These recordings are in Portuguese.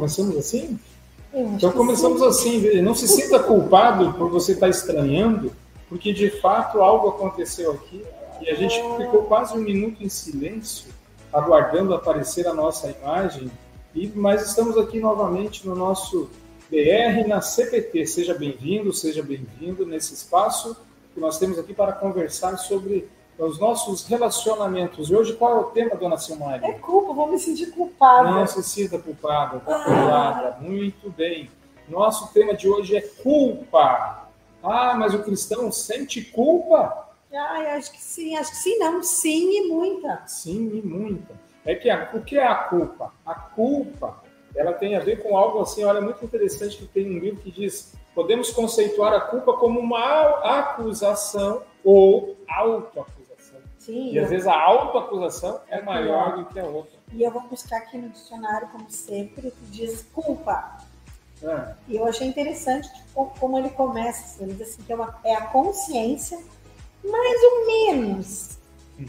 começamos assim? Então começamos sim. assim. Não se sinta culpado por você estar estranhando, porque de fato algo aconteceu aqui e a gente ficou quase um minuto em silêncio, aguardando aparecer a nossa imagem. E mas estamos aqui novamente no nosso BR na CPT. Seja bem-vindo, seja bem-vindo nesse espaço que nós temos aqui para conversar sobre os nossos relacionamentos. E hoje qual é o tema, dona Silmari? É culpa, vou me sentir culpada. Não se sinta culpada, culpada. Muito bem. Nosso tema de hoje é culpa. Ah, mas o cristão sente culpa? Ai, acho que sim, acho que sim, não. Sim e muita. Sim, e muita. É que a, o que é a culpa? A culpa, ela tem a ver com algo assim, olha, muito interessante que tem um livro que diz, podemos conceituar a culpa como uma acusação ou autoacusação. Sim. E às vezes a autoacusação é maior do que a outra. E eu vou buscar aqui no dicionário, como sempre, que diz culpa. Ah, E eu achei interessante tipo, como ele começa. Ele diz assim, que é, uma, é a consciência mais ou menos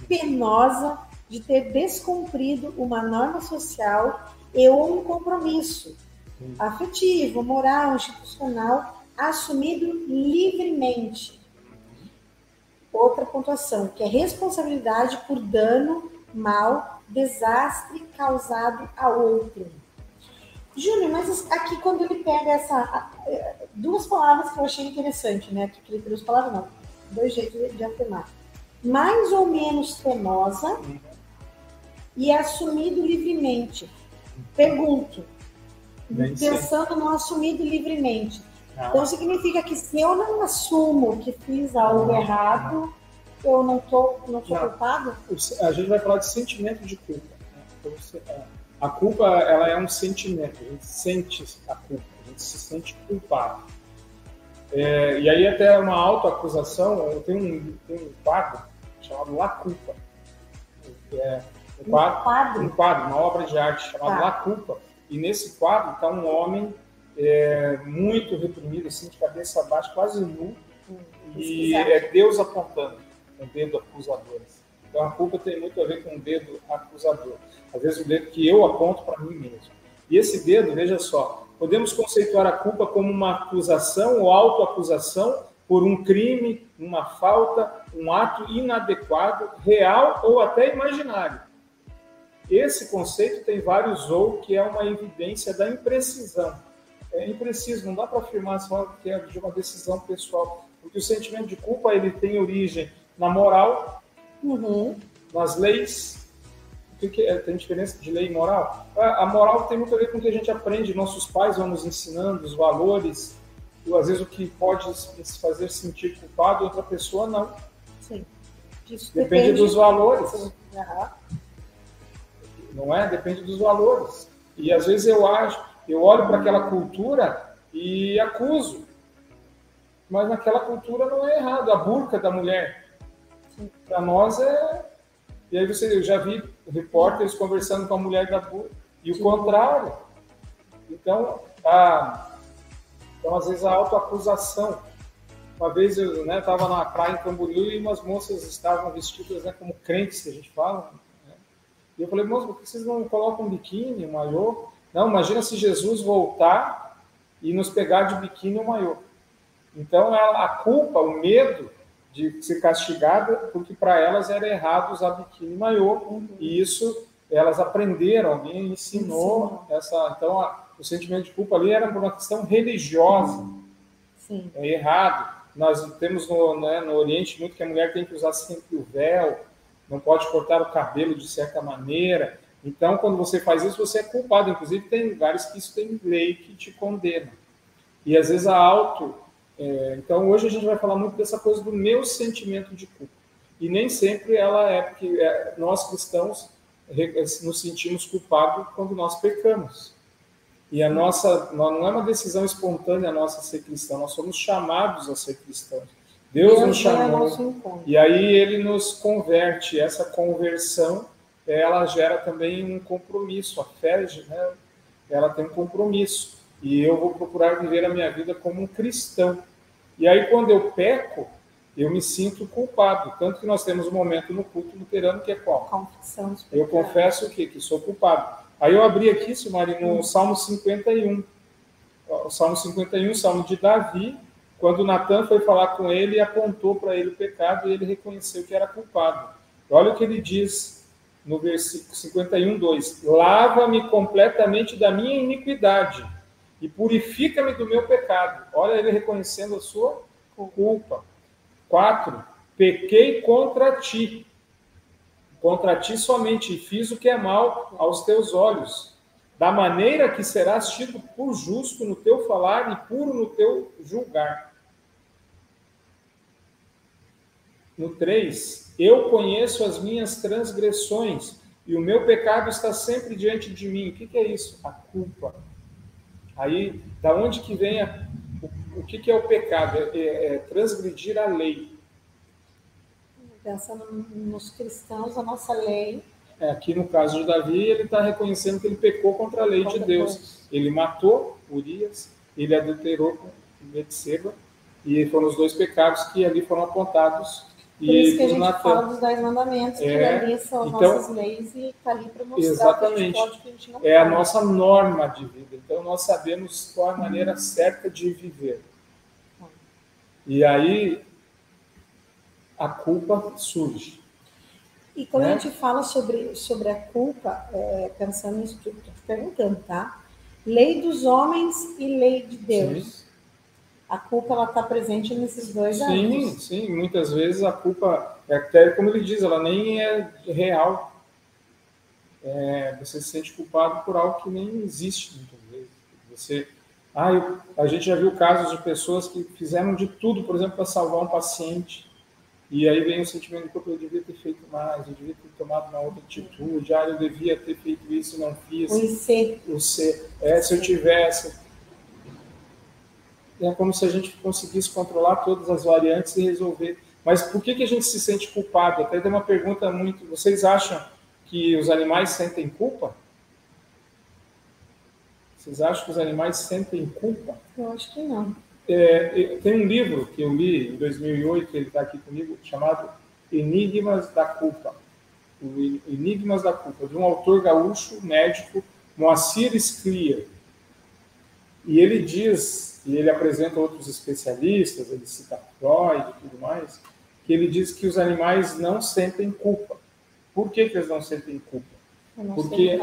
penosa de ter descumprido uma norma social e ou um compromisso Sim. afetivo, moral, institucional assumido livremente. Outra pontuação, que é responsabilidade por dano, mal, desastre causado a outro. Júnior, mas aqui quando ele pega essa. eh, Duas palavras que eu achei interessante, né? Que ele duas palavras não. Dois jeitos de- afirmar. Mais ou menos penosa e assumido livremente. Pergunto. Pensando no assumido livremente. Ah. Então significa que se eu não assumo que fiz algo errado, eu não tô, não sou Não. culpado? a gente vai falar de sentimento de culpa. né? Então, você- a culpa ela é um sentimento, a gente sente a culpa, a gente se sente culpado. É, e aí até uma autoacusação, eu tenho um, tenho um quadro chamado La Culpa. É um quadro, quadro? um quadro, uma obra de arte chamada Tá. La Culpa. E nesse quadro está um homem é, muito reprimido, assim, de cabeça baixa, quase nu, e pesquisar. é Deus apontando com o dedo acusador. Então a culpa tem muito a ver com o dedo acusador. Às vezes o dedo que eu aponto para mim mesmo. E esse dedo, veja só, podemos conceituar a culpa como uma acusação ou autoacusação por um crime, uma falta, um ato inadequado, real ou até imaginário. Esse conceito tem vários ou que é uma evidência da imprecisão. É impreciso, não dá para afirmar só que é de uma decisão pessoal, porque o sentimento de culpa ele tem origem na moral, Uhum. nas leis. O que, que é? Tem diferença de lei e moral? A moral tem muito a ver com o que a gente aprende, nossos pais vão nos ensinando, os valores, e às vezes o que pode se fazer sentir culpado, outra pessoa não. Sim. Isso Depende dos valores. Aham. não é? Depende dos valores. E às vezes eu acho, eu olho para aquela cultura e acuso. Mas naquela cultura não é errado. A burca da mulher, para nós é. E aí você, eu já vi repórteres conversando com a mulher da burca. E o contrário. Então, a, então, às vezes, a autoacusação. Uma vez eu estava na praia em Camboriú e umas moças estavam vestidas né, como crentes, que a gente fala. né? E eu falei, moça, por que vocês não colocam um biquíni, um maiô? Não, imagina se Jesus voltar e nos pegar de biquíni ou maiô. Então, a, a culpa, o medo de ser castigada, porque para elas era errado usar biquíni e maiô, e isso elas aprenderam, alguém ensinou essa. Então, a- o sentimento de culpa ali era por uma questão religiosa Sim. é errado. Nós temos no, né, no Oriente muito que a mulher tem que usar sempre o véu, não pode cortar o cabelo de certa maneira. Então, quando você faz isso, você é culpado. Inclusive, tem lugares que isso tem lei que te condena. E às vezes a auto. é, então, hoje a gente vai falar muito dessa coisa do meu sentimento de culpa. E nem sempre ela é, porque é, nós cristãos nos sentimos culpados quando nós pecamos. E a nossa não é uma decisão espontânea nossa ser cristão, nós somos chamados a ser cristãos. Deus, nos vem ao chamou encontro. e aí ele nos converte. Essa conversão, ela gera também um compromisso. A fé, né, ela tem um compromisso. E eu vou procurar viver a minha vida como um cristão. E aí quando eu peco, eu me sinto culpado. Tanto que nós temos um momento no culto luterano que é qual? Confissão eu confesso o quê? Que sou culpado. Aí eu abri aqui, Silmari, no hum. Salmo 51. O Salmo 51, Salmo de Davi, quando Natan foi falar com ele e apontou para ele o pecado e ele reconheceu que era culpado. Olha o que ele diz no versículo 51, 2: Lava-me completamente da minha iniquidade e purifica-me do meu pecado. Olha ele reconhecendo a sua culpa. 4. Pequei contra ti. Contra ti somente fiz o que é mal aos teus olhos. Da maneira que serás tido por justo no teu falar e puro no teu julgar. No 3. Eu conheço as minhas transgressões e o meu pecado está sempre diante de mim. O que, que é isso? A culpa. Aí, da onde que vem a, o que, que é o pecado? É, é, é transgredir a lei. Pensando nos cristãos, a nossa lei. É, aqui no caso de Davi, ele está reconhecendo que ele pecou contra a lei contra de Deus. Deus. Ele matou Urias, ele adulterou com Betseba, e foram os dois pecados que ali foram apontados por isso que a gente Natan. fala dos dez mandamentos, é, que ali são então, nossas leis e está ali para mostrar exatamente, que a gente pode, que a gente não É pode. a nossa norma de vida. Então nós sabemos qual a maneira certa de viver. E aí a culpa surge. E quando né? a gente fala sobre, sobre a culpa, é, pensando nisso que estou perguntando, tá? Lei dos homens e lei de Deus. Sim a culpa ela está presente nesses dois sim, âmbitos. Sim, sim. Muitas vezes a culpa, é até como ele diz, ela nem é real. É, você se sente culpado por algo que nem existe muitas vezes. Você, ah, eu, a gente já viu casos de pessoas que fizeram de tudo, por exemplo, para salvar um paciente. E aí vem o sentimento de culpa, eu devia ter feito mais, eu devia ter tomado uma outra atitude, ah, eu devia ter feito isso e não fiz. O IC. O C. É, se eu tivesse é como se a gente conseguisse controlar todas as variantes e resolver. Mas por que, que a gente se sente culpado? Até tem uma pergunta muito. Vocês acham que os animais sentem culpa? Vocês acham que os animais sentem culpa? Eu acho que não. É, tem um livro que eu li em 2008, ele está aqui comigo, chamado Enigmas da Culpa. Enigmas da Culpa, de um autor gaúcho, médico, Moacir Sclier. E ele diz e ele apresenta outros especialistas, ele cita Freud e tudo mais, que ele diz que os animais não sentem culpa. Por que, que eles não sentem culpa? Porque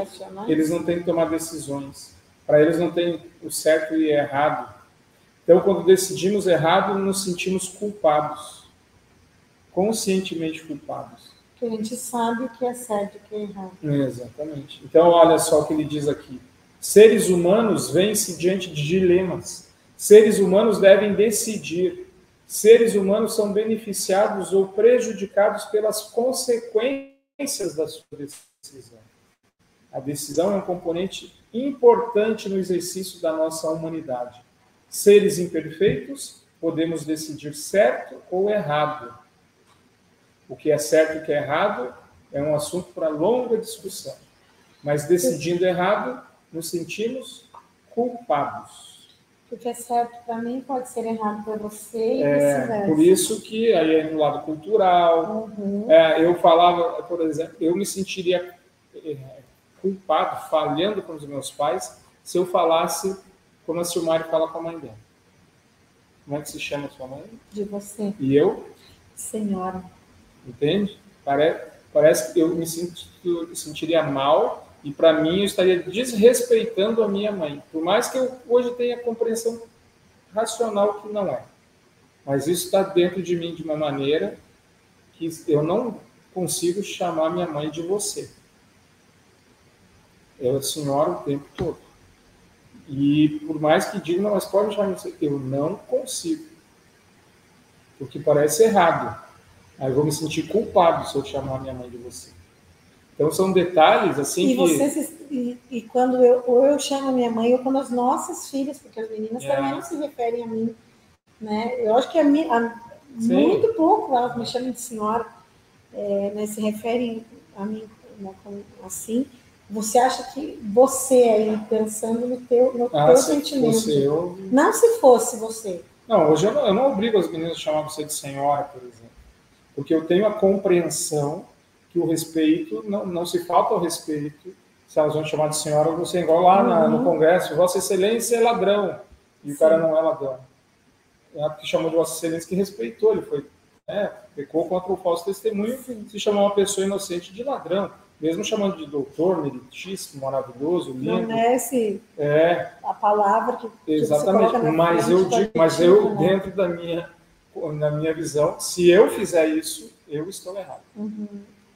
eles não têm que tomar decisões. Para eles não tem o certo e o errado. Então, quando decidimos errado, nos sentimos culpados. Conscientemente culpados. Porque a gente sabe o que é certo e o que é errado. Exatamente. Então, olha só o que ele diz aqui. Seres humanos vêm-se diante de dilemas Seres humanos devem decidir. Seres humanos são beneficiados ou prejudicados pelas consequências da sua decisão. A decisão é um componente importante no exercício da nossa humanidade. Seres imperfeitos, podemos decidir certo ou errado. O que é certo e o que é errado é um assunto para longa discussão. Mas decidindo errado, nos sentimos culpados o que é certo para mim pode ser errado para você e é, Por isso que aí é no lado cultural. Uhum. É, eu falava, por exemplo, eu me sentiria é, culpado, falhando com os meus pais, se eu falasse como a Silmari fala com a mãe dela. Como é que se chama a sua mãe? De você. E eu? Senhora. Entende? Parece, parece que eu me sinto, eu sentiria mal e para mim eu estaria desrespeitando a minha mãe, por mais que eu hoje tenha compreensão racional que não é. Mas isso está dentro de mim de uma maneira que eu não consigo chamar minha mãe de você. É a senhora o tempo todo. E por mais que diga, não, mas pode chamar você, eu não consigo. Porque parece errado. Aí eu vou me sentir culpado se eu chamar minha mãe de você. Então são detalhes assim e que... Se, e, e, quando eu ou eu chamo a minha mãe ou quando as nossas filhas, porque as meninas é. também não se referem a mim, né? Eu acho que a, a, muito pouco elas me chamam de senhora, é, né, se referem a mim né, assim. Você acha que você aí pensando no teu, no ah, teu sentimento? Eu... Não se fosse você, Não, hoje eu não, eu não obrigo as meninas a chamar você de senhora, por exemplo. Porque eu tenho a compreensão que o respeito, não, não se falta o respeito se elas vão chamar de senhora você, igual lá na, no uhum. Congresso, Vossa Excelência é ladrão, e Sim. o cara não é ladrão. É que chamou de Vossa Excelência que respeitou, ele foi, né, pecou contra o falso testemunho, Sim. se chamou uma pessoa inocente de ladrão mesmo chamando de doutor, meritíssimo, maravilhoso, lindo. Não é esse é, a palavra que, exatamente. Que mas eu digo, mas eu né? dentro da minha na minha visão, se eu fizer isso, eu estou errado. Uhum.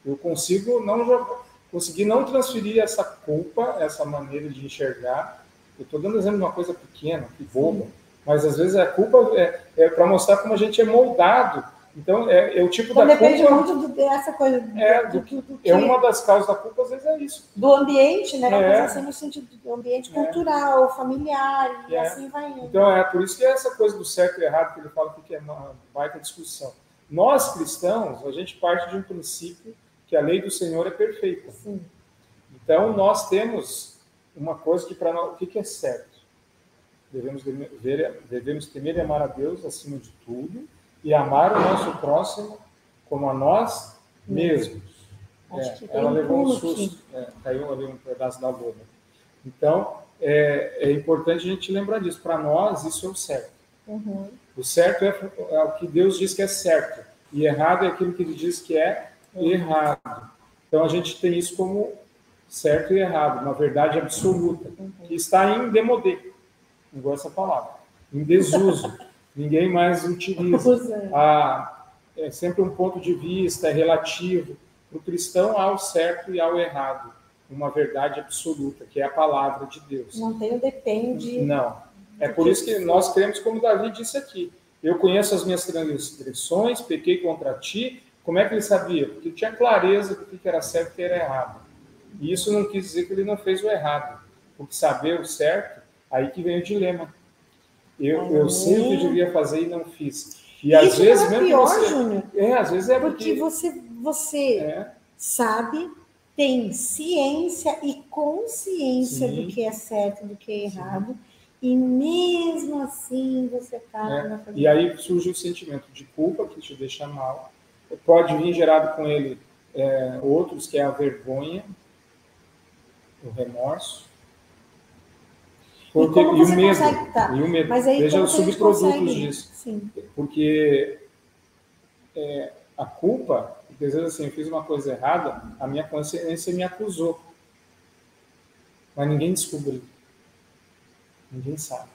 Eu consigo não conseguir não transferir essa culpa, essa maneira de enxergar. Eu estou dando exemplo de uma coisa pequena, que boba, mas às vezes a culpa é, é para mostrar como a gente é moldado então, é, é o tipo então, da depende culpa... Depende muito dessa coisa. É, do, do, do, é uma das causas da culpa, às vezes é isso. Do ambiente, né? É. assim, no sentido do ambiente é. cultural, familiar, e é. assim vai indo. Então, é por isso que é essa coisa do certo e errado que ele fala que é uma baita discussão. Nós, cristãos, a gente parte de um princípio que a lei do Senhor é perfeita. Sim. Então, nós temos uma coisa que para nós... O que, que é certo? Devemos, ver, devemos temer e amar a Deus acima de tudo e amar o nosso próximo como a nós mesmos. É, ela levou um susto, é, caiu ali um pedaço da boca. Então, é, é, importante a gente lembrar disso. Para nós, isso é o certo. Uhum. O certo é, é, o que Deus diz que é certo, e errado é aquilo que Ele diz que é uhum. errado. Então, a gente tem isso como certo e errado, uma verdade absoluta, que está em demodê, não gosto dessa palavra, em desuso. ninguém mais utiliza. Ah, é sempre um ponto de vista, é relativo. Para o cristão há o certo e há o errado, uma verdade absoluta, que é a palavra de Deus. Não tem o depende. Não. É por isso que nós cremos, como Davi disse aqui. Eu conheço as minhas transgressões, pequei contra ti. Como é que ele sabia? Porque tinha clareza do que era certo e que era errado. E isso não quis dizer que ele não fez o errado. Porque saber o certo, aí que vem o dilema. Eu, eu sei o que eu devia fazer e não fiz. E às Isso vezes é mesmo pior, você... Júnior. É, às vezes é porque, porque você, você é. sabe, tem ciência e consciência Sim. do que é certo, do que é errado. Sim. E mesmo assim você está. É. E aí surge o sentimento de culpa que te deixa mal. Pode vir gerado com ele é, outros, que é a vergonha, o remorso. Porque, e, e o medo, consegue, tá. e o medo. Aí, Veja os subprodutos disso. Sim. Porque é, a culpa, às vezes assim, eu fiz uma coisa errada, a minha consciência me acusou. Mas ninguém descobriu. Ninguém sabe.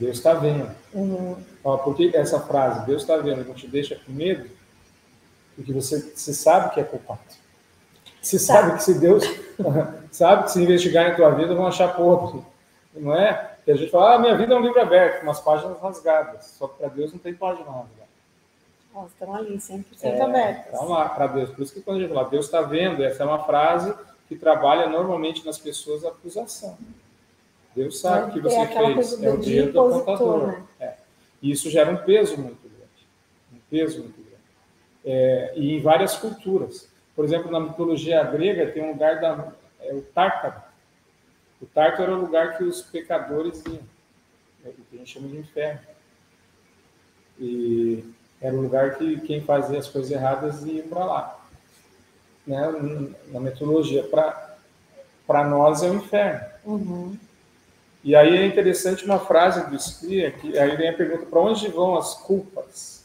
Deus está vendo. Uhum. Ó, por que essa frase, Deus está vendo, não te deixa com medo? Porque você, você sabe que é culpado. Você tá. sabe que se Deus sabe que se investigar em tua vida vão achar podre, não é? Que a gente fala, ah, minha vida é um livro aberto, umas páginas rasgadas. Só que para Deus não tem página rasgada. Elas estão ali, 100% é, abertas. Estão lá para Deus. Por isso que quando a gente fala, Deus está vendo, essa é uma frase que trabalha normalmente nas pessoas a acusação. Deus sabe o é, que você é fez. É o dia do apontador. Né? É. E isso gera um peso muito grande. Um peso muito grande. É, e em várias culturas. Por exemplo, na mitologia grega tem um lugar da é o Tártaro. O Tártaro era o lugar que os pecadores iam, é, que a gente chama de inferno. E era o lugar que quem fazia as coisas erradas ia para lá. Né? Na mitologia, para nós é o inferno. Uhum. E aí é interessante uma frase do Spia, que aí vem a pergunta: para onde vão as culpas?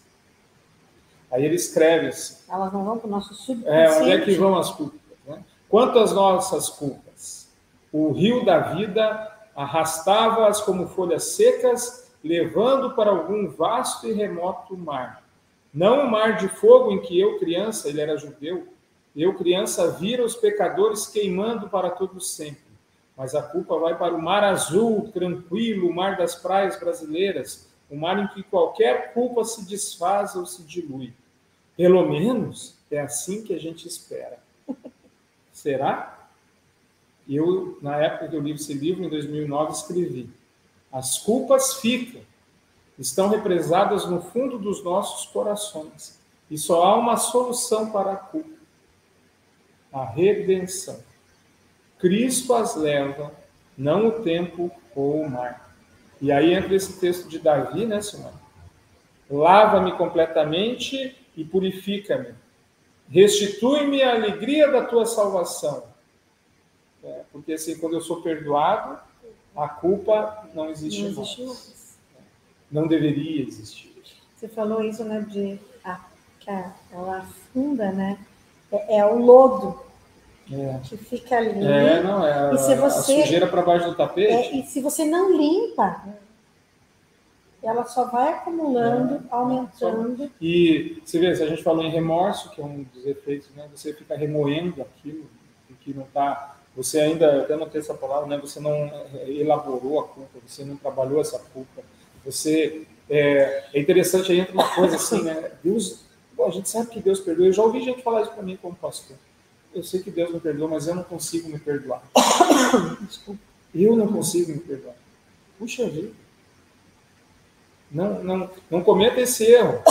Aí ele escreve assim. Elas não vão para o nosso subconsciente. É, onde é que vão as culpas? Né? Quanto às nossas culpas, o rio da vida arrastava-as como folhas secas, levando para algum vasto e remoto mar. Não o mar de fogo em que eu, criança, ele era judeu, eu, criança, vira os pecadores queimando para todo sempre. Mas a culpa vai para o mar azul, tranquilo, o mar das praias brasileiras, um mar em que qualquer culpa se desfaz ou se dilui. Pelo menos é assim que a gente espera. Será? Eu, na época que eu li esse livro, em 2009, escrevi: As culpas ficam, estão represadas no fundo dos nossos corações, e só há uma solução para a culpa: a redenção. Cristo as leva, não o tempo ou o mar. E aí entra esse texto de Davi, né, Simone? Lava-me completamente e purifica-me. Restitui-me a alegria da tua salvação. É, porque assim, quando eu sou perdoado, a culpa não existe, não mais. mais. Não deveria existir. Você falou isso, né, de ah, que ela afunda, né? É, é o lodo é. que fica ali. É, não, é e se você, a sujeira para baixo do tapete. É, e se você não limpa, ela só vai acumulando, é, aumentando. E você vê, se a gente falou em remorso, que é um dos efeitos, né? Você fica remoendo aquilo que não está. Você ainda, até não tem essa palavra, né? Você não elaborou a culpa, você não trabalhou essa culpa. Você é, é interessante aí entra uma coisa assim, né? Deus, bom, a gente sabe que Deus perdoa. Eu já ouvi gente falar isso para mim como pastor. Eu sei que Deus me perdoa, mas eu não consigo me perdoar. Desculpa. Eu não consigo me perdoar. Puxa vida. Não, não, não cometa esse erro.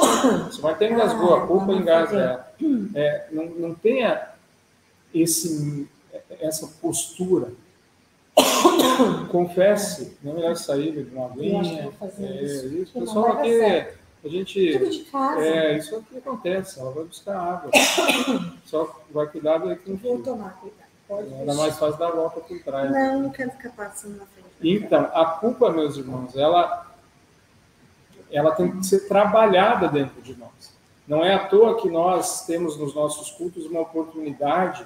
Se vai ter engasgou, a culpa engasga É, não, não tenha esse, essa postura. Confesse, não é melhor sair de uma aguinha. É, isso. O pessoal aqui, a gente. Tudo de casa. É, isso aqui acontece, ela vai buscar água. Só vai cuidar do que não Vou tomar cuidado. Pode é, Ainda mais fácil dar a volta por trás. Não, não quero ficar passando na frente. Então, a culpa, meus irmãos, ela ela tem que ser trabalhada dentro de nós. Não é à toa que nós temos nos nossos cultos uma oportunidade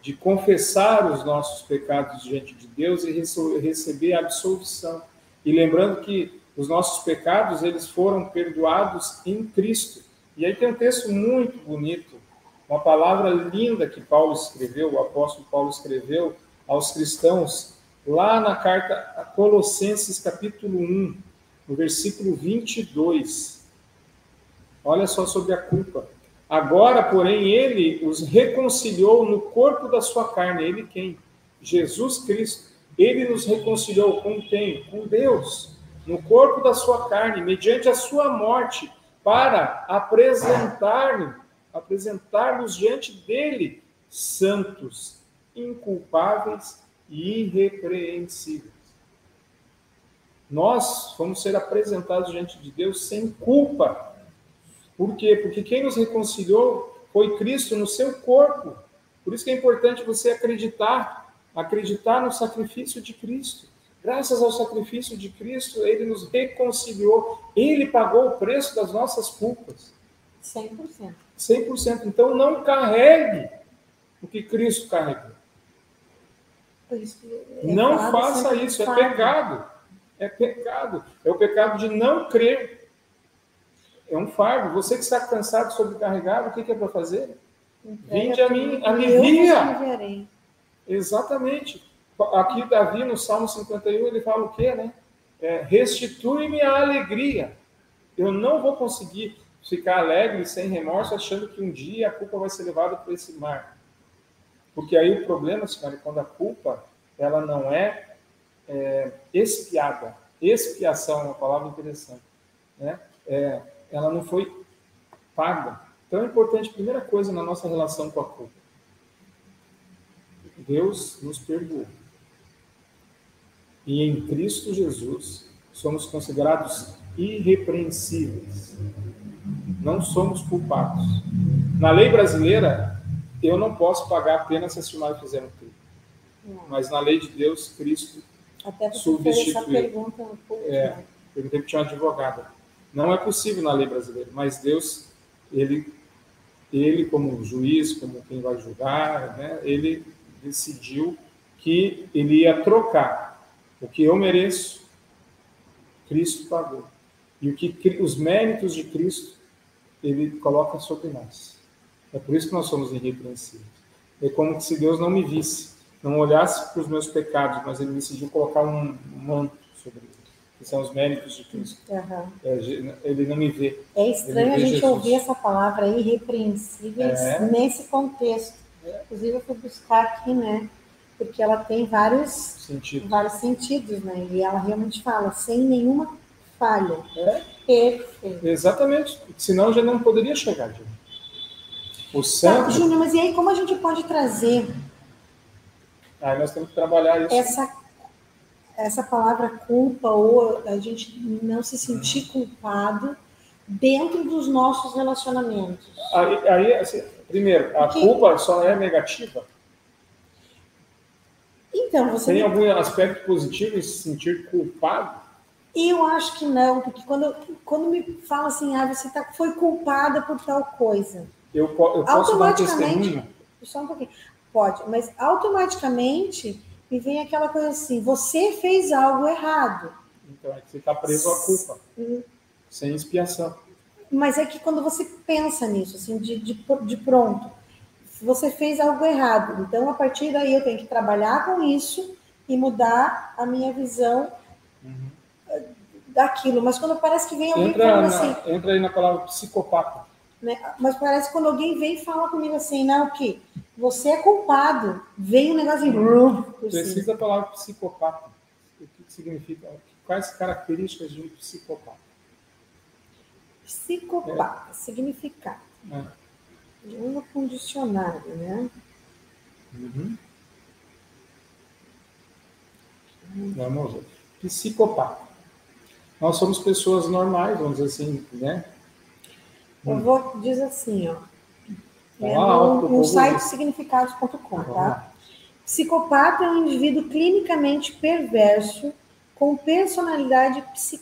de confessar os nossos pecados diante de Deus e receber a absolvição. E lembrando que os nossos pecados, eles foram perdoados em Cristo. E aí tem um texto muito bonito, uma palavra linda que Paulo escreveu, o apóstolo Paulo escreveu aos cristãos, lá na carta a Colossenses, capítulo 1, no versículo 22. Olha só sobre a culpa. Agora, porém, ele os reconciliou no corpo da sua carne. Ele quem? Jesus Cristo. Ele nos reconciliou com quem? Com Deus. No corpo da sua carne, mediante a sua morte, para apresentar-nos apresentar-nos diante dele santos, inculpáveis e irrepreensíveis nós vamos ser apresentados diante de Deus sem culpa. Por quê? Porque quem nos reconciliou foi Cristo no seu corpo. Por isso que é importante você acreditar, acreditar no sacrifício de Cristo. Graças ao sacrifício de Cristo, ele nos reconciliou. Ele pagou o preço das nossas culpas. 100%. 100%. Então não carregue o que Cristo carregou. É não faça isso, é pecado é pecado. É o pecado de não crer. É um fardo. Você que está cansado, sobrecarregado, o que, é para fazer? Vinde a mim, alivia. Exatamente. Aqui, Davi, no Salmo 51, ele fala o quê, né? É, Restitui-me a alegria. Eu não vou conseguir ficar alegre, sem remorso, achando que um dia a culpa vai ser levada para esse mar. Porque aí o problema, senhora, é quando a culpa ela não é é, expiada. Expiação é uma palavra interessante. Né? É, ela não foi paga. Então é importante, primeira coisa na nossa relação com a culpa. Deus nos perdoou. E em Cristo Jesus somos considerados irrepreensíveis. Não somos culpados. Na lei brasileira, eu não posso pagar apenas se a senhora fizer um crime. Mas na lei de Deus, Cristo até porque essa pergunta no público. É, né? perguntei tinha uma advogada. Não é possível na lei brasileira, mas Deus, ele, ele como juiz, como quem vai julgar, né, ele decidiu que ele ia trocar o que eu mereço, Cristo pagou. E o que os méritos de Cristo ele coloca sobre nós. É por isso que nós somos irrepreensíveis. É como se Deus não me visse não olhasse para os meus pecados, mas ele decidiu colocar um manto sobre eles, que são os méritos de Cristo. Uhum. Ele não me vê. É estranho a gente Jesus. ouvir essa palavra irrepreensíveis é. nesse contexto. É. Inclusive, eu fui buscar aqui, né? Porque ela tem vários sentidos, vários sentidos né? E ela realmente fala sem nenhuma falha. É. Perfeito. Exatamente. Senão já não poderia chegar, Júnior. O santo. Tá, Júnior, mas e aí como a gente pode trazer Aí nós temos que trabalhar isso. Essa essa palavra culpa ou a gente não se sentir culpado dentro dos nossos relacionamentos. Aí, aí assim, primeiro, a Porque... culpa só é negativa? Então, você tem algum aspecto positivo em se sentir culpado? Eu acho que não, porque quando, quando me fala assim, ah, você tá, foi culpada por tal coisa. Eu, eu posso dar um testemunho? Só um pouquinho. Pode, mas automaticamente me vem aquela coisa assim: você fez algo errado. Então é que você está preso à culpa, hum. sem expiação. Mas é que quando você pensa nisso, assim, de, de, de pronto, você fez algo errado. Então, a partir daí, eu tenho que trabalhar com isso e mudar a minha visão uhum. daquilo. Mas quando parece que vem alguém entra falando na, assim. Entra aí na palavra psicopata. Né? Mas parece quando alguém vem e fala comigo assim, não, o quê? Você é culpado. Vem um negocinho. Precisa da palavra psicopata. O que significa? Quais características de um psicopata? Psicopata, é. significado. É. Uma com dicionário, né? Uhum. Vamos ver. Psicopata. Nós somos pessoas normais, vamos dizer assim, né? Eu vou dizer assim, ó. É no, no site significados.com, tá? Psicopata é um indivíduo clinicamente perverso com personalidade psi,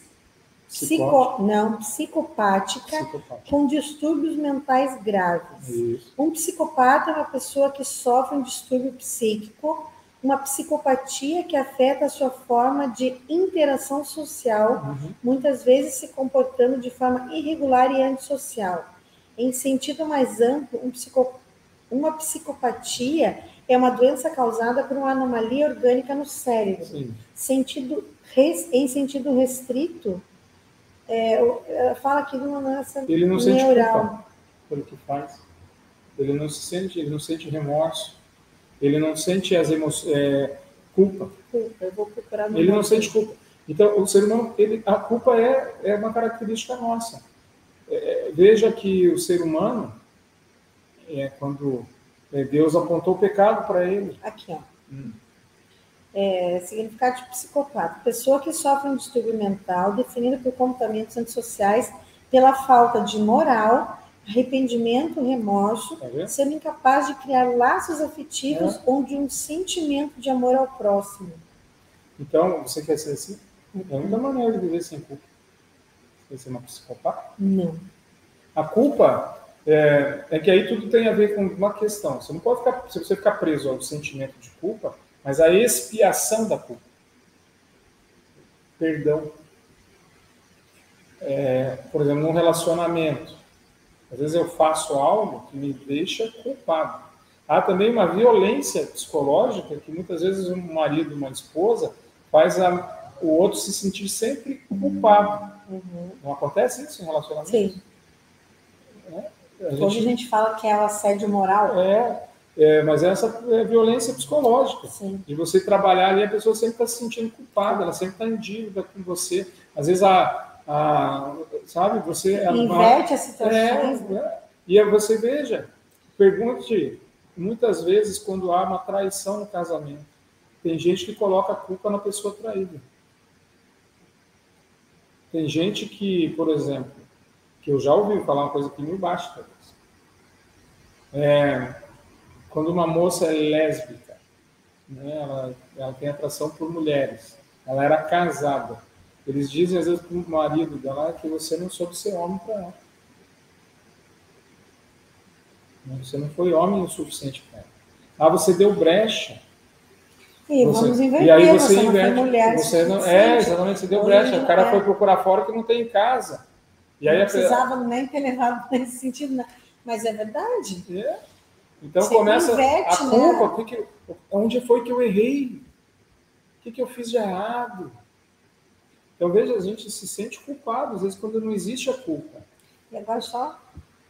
psico, não, psicopática, psicopática, com distúrbios mentais graves. Isso. Um psicopata é uma pessoa que sofre um distúrbio psíquico, uma psicopatia que afeta a sua forma de interação social, uhum. muitas vezes se comportando de forma irregular e antissocial. Em sentido mais amplo, um psico, uma psicopatia é uma doença causada por uma anomalia orgânica no cérebro. Sentido, res, em sentido restrito, é, fala aqui de uma doença Ele não neural. sente culpa pelo que faz. Ele não se sente, ele não sente remorso. Ele não sente as emoções, é, culpa. Eu vou procurar ele não sente culpa. Então, o ser humano, ele, a culpa é, é uma característica nossa. É, é, veja que o ser humano, é, quando é, Deus apontou o pecado para ele. Aqui, ó. Hum. É, significado de psicopata. Pessoa que sofre um distúrbio mental definido por comportamentos antissociais pela falta de moral, arrependimento, remorso, tá sendo incapaz de criar laços afetivos é. ou de um sentimento de amor ao próximo. Então, você quer ser assim? É a única maneira de viver sem culpa. Você quer ser uma psicopata? Não. A culpa é, é, que aí tudo tem a ver com uma questão. Você não pode ficar, se você ficar preso ao sentimento de culpa, mas a expiação da culpa. Perdão. É, por exemplo, num relacionamento, às vezes eu faço algo que me deixa culpado. Há também uma violência psicológica que muitas vezes um marido, uma esposa, faz a, o outro se sentir sempre culpado. Uhum. Não acontece isso em relacionamento? Sim. É, a gente, Hoje a gente fala que é o assédio moral. É, é mas essa é violência psicológica. Sim. De você trabalhar ali, a pessoa sempre está se sentindo culpada, ela sempre está em dívida com você. Às vezes a, a, sabe, você... É Inverte as situações. É, né? E você veja, pergunte muitas vezes quando há uma traição no casamento. Tem gente que coloca a culpa na pessoa traída. Tem gente que, por exemplo, que eu já ouvi falar uma coisa que me basta. É, quando uma moça é lésbica, né, ela, ela tem atração por mulheres, ela era casada, eles dizem às vezes para o marido dela que você não soube ser homem para ela. Você não foi homem o suficiente para ela. Ah, você deu brecha. E você, vamos inverter, e aí você, você inverte. Não mulher você não, é, exatamente, você deu brecha. O cara é. foi procurar fora que não tem em casa. E aí não precisava a... nem ter levado nesse sentido, né? mas é verdade. É. Então você começa inverte, a culpa. Né? Que, onde foi que eu errei? O que, que eu fiz de errado? Então, veja, a gente se sente culpado, às vezes, quando não existe a culpa. E agora só,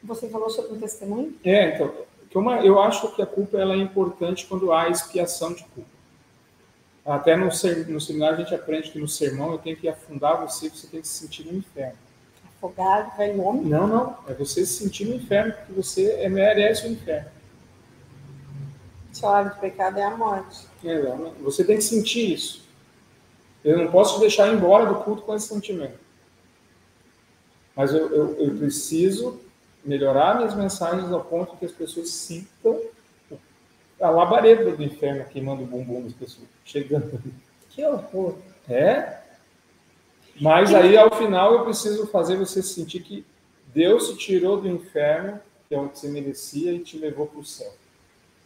você falou sobre o testemunho? É, então, que uma, eu acho que a culpa ela é importante quando há expiação de culpa. Até no, no seminário a gente aprende que no sermão eu tenho que afundar você, você tem que se sentir no inferno. Afogado, vai homem? Não, não. É você se sentir no inferno, porque você é, merece o inferno. O salário do pecado é a morte. É, você tem que sentir isso. Eu não posso te deixar embora do culto com esse sentimento. Mas eu, eu, eu preciso melhorar minhas mensagens ao ponto que as pessoas sintam a labareda do inferno queimando o bumbum das pessoas, chegando. Que horror. É. Mas aí, ao final, eu preciso fazer você sentir que Deus te tirou do inferno, que é onde você merecia, e te levou para o céu.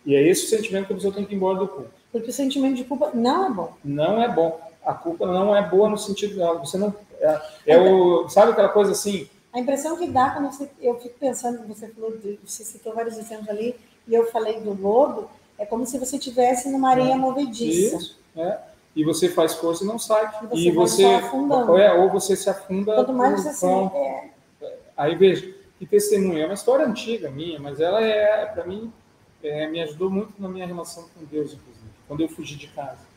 E é esse o sentimento que a pessoa tem que ir embora do culto. Porque o sentimento de culpa não é bom. Não é bom. A culpa não é boa no sentido de você não é, é o sabe aquela coisa assim. A impressão que dá quando você, eu fico pensando, você falou, você citou vários exemplos ali, e eu falei do lodo, é como se você estivesse numa areia é. movediça. Isso, é. E você faz força e não sai. E você, e você é, ou você se afunda. Quanto mais você se é. Aí veja, que testemunho. É uma história antiga minha, mas ela é, para mim, é, me ajudou muito na minha relação com Deus, inclusive. Quando eu fugi de casa.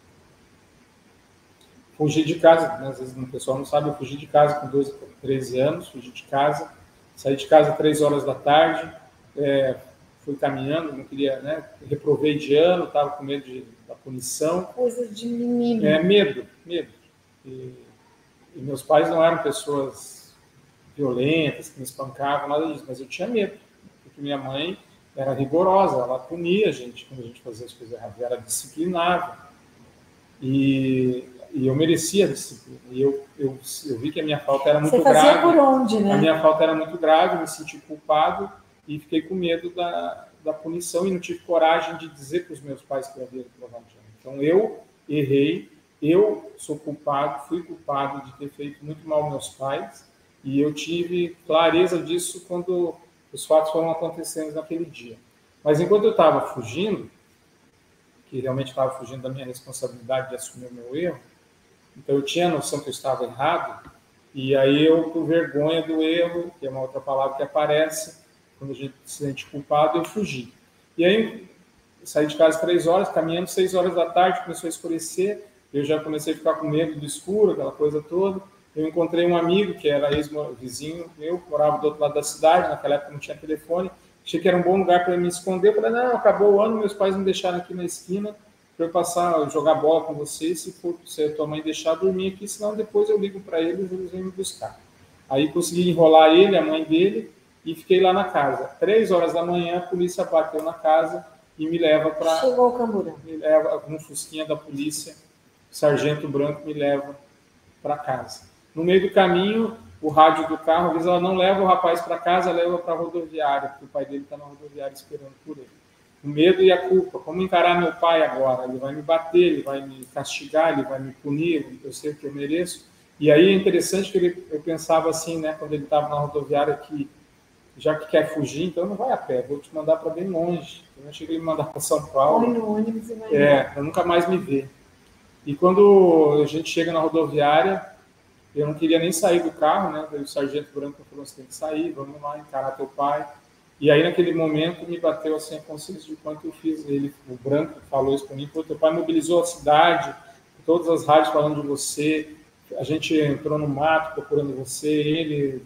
Fugi de casa, né, às vezes o pessoal não sabe, eu fugi de casa com 12, 13 anos, fugi de casa, saí de casa três horas da tarde, é, fui caminhando, não queria, né, reprovei de ano, estava com medo de, da punição. Coisa de menino. É, medo, medo. E, e meus pais não eram pessoas violentas, que me espancavam, nada disso, mas eu tinha medo, porque minha mãe era rigorosa, ela punia a gente quando a gente fazia as coisas erradas, era disciplinava. E, e eu merecia a disciplina. E eu, eu, eu vi que a minha falta era muito Você fazia grave. por onde, né? A minha falta era muito grave, me senti culpado e fiquei com medo da, da punição e não tive coragem de dizer para os meus pais que eu havia provado Então eu errei, eu sou culpado, fui culpado de ter feito muito mal aos meus pais e eu tive clareza disso quando os fatos foram acontecendo naquele dia. Mas enquanto eu estava fugindo, que realmente estava fugindo da minha responsabilidade de assumir o meu erro, então eu tinha a noção que eu estava errado, e aí eu, por vergonha do erro, que é uma outra palavra que aparece, quando a gente se sente culpado, eu fugi. E aí saí de casa três horas, caminhando seis horas da tarde, começou a escurecer, eu já comecei a ficar com medo do escuro, aquela coisa toda, eu encontrei um amigo que era ex-vizinho meu, morava do outro lado da cidade, naquela época não tinha telefone. Achei que era um bom lugar para me esconder. Eu falei, não, acabou o ano, meus pais me deixaram aqui na esquina para eu passar, jogar bola com você, se for se a tua mãe deixar dormir aqui, senão depois eu ligo para eles e eles vêm me buscar. Aí consegui enrolar ele, a mãe dele, e fiquei lá na casa. Três horas da manhã, a polícia bateu na casa e me leva para... Chegou o camburão. Me leva, com um fusquinha da polícia, o sargento branco me leva para casa. No meio do caminho, o rádio do carro avisa: ela não leva o rapaz para casa, leva para a rodoviária, porque o pai dele está na rodoviária esperando por ele. O medo e a culpa. Como encarar meu pai agora? Ele vai me bater, ele vai me castigar, ele vai me punir, eu sei o que eu mereço. E aí é interessante que ele, eu pensava assim, né, quando ele estava na rodoviária, que já que quer fugir, então não vai a pé, vou te mandar para bem longe. Eu achei que ele me mandar para São Paulo. Põe no ônibus e vai É, para nunca mais me ver. E quando a gente chega na rodoviária, eu não queria nem sair do carro, né? O sargento branco falou: você tem que sair, vamos lá encarar teu pai. E aí, naquele momento, me bateu assim a consciência de quanto eu fiz. Ele, o branco, falou isso para mim: teu pai mobilizou a cidade, todas as rádios falando de você. A gente entrou no mato procurando você. Ele,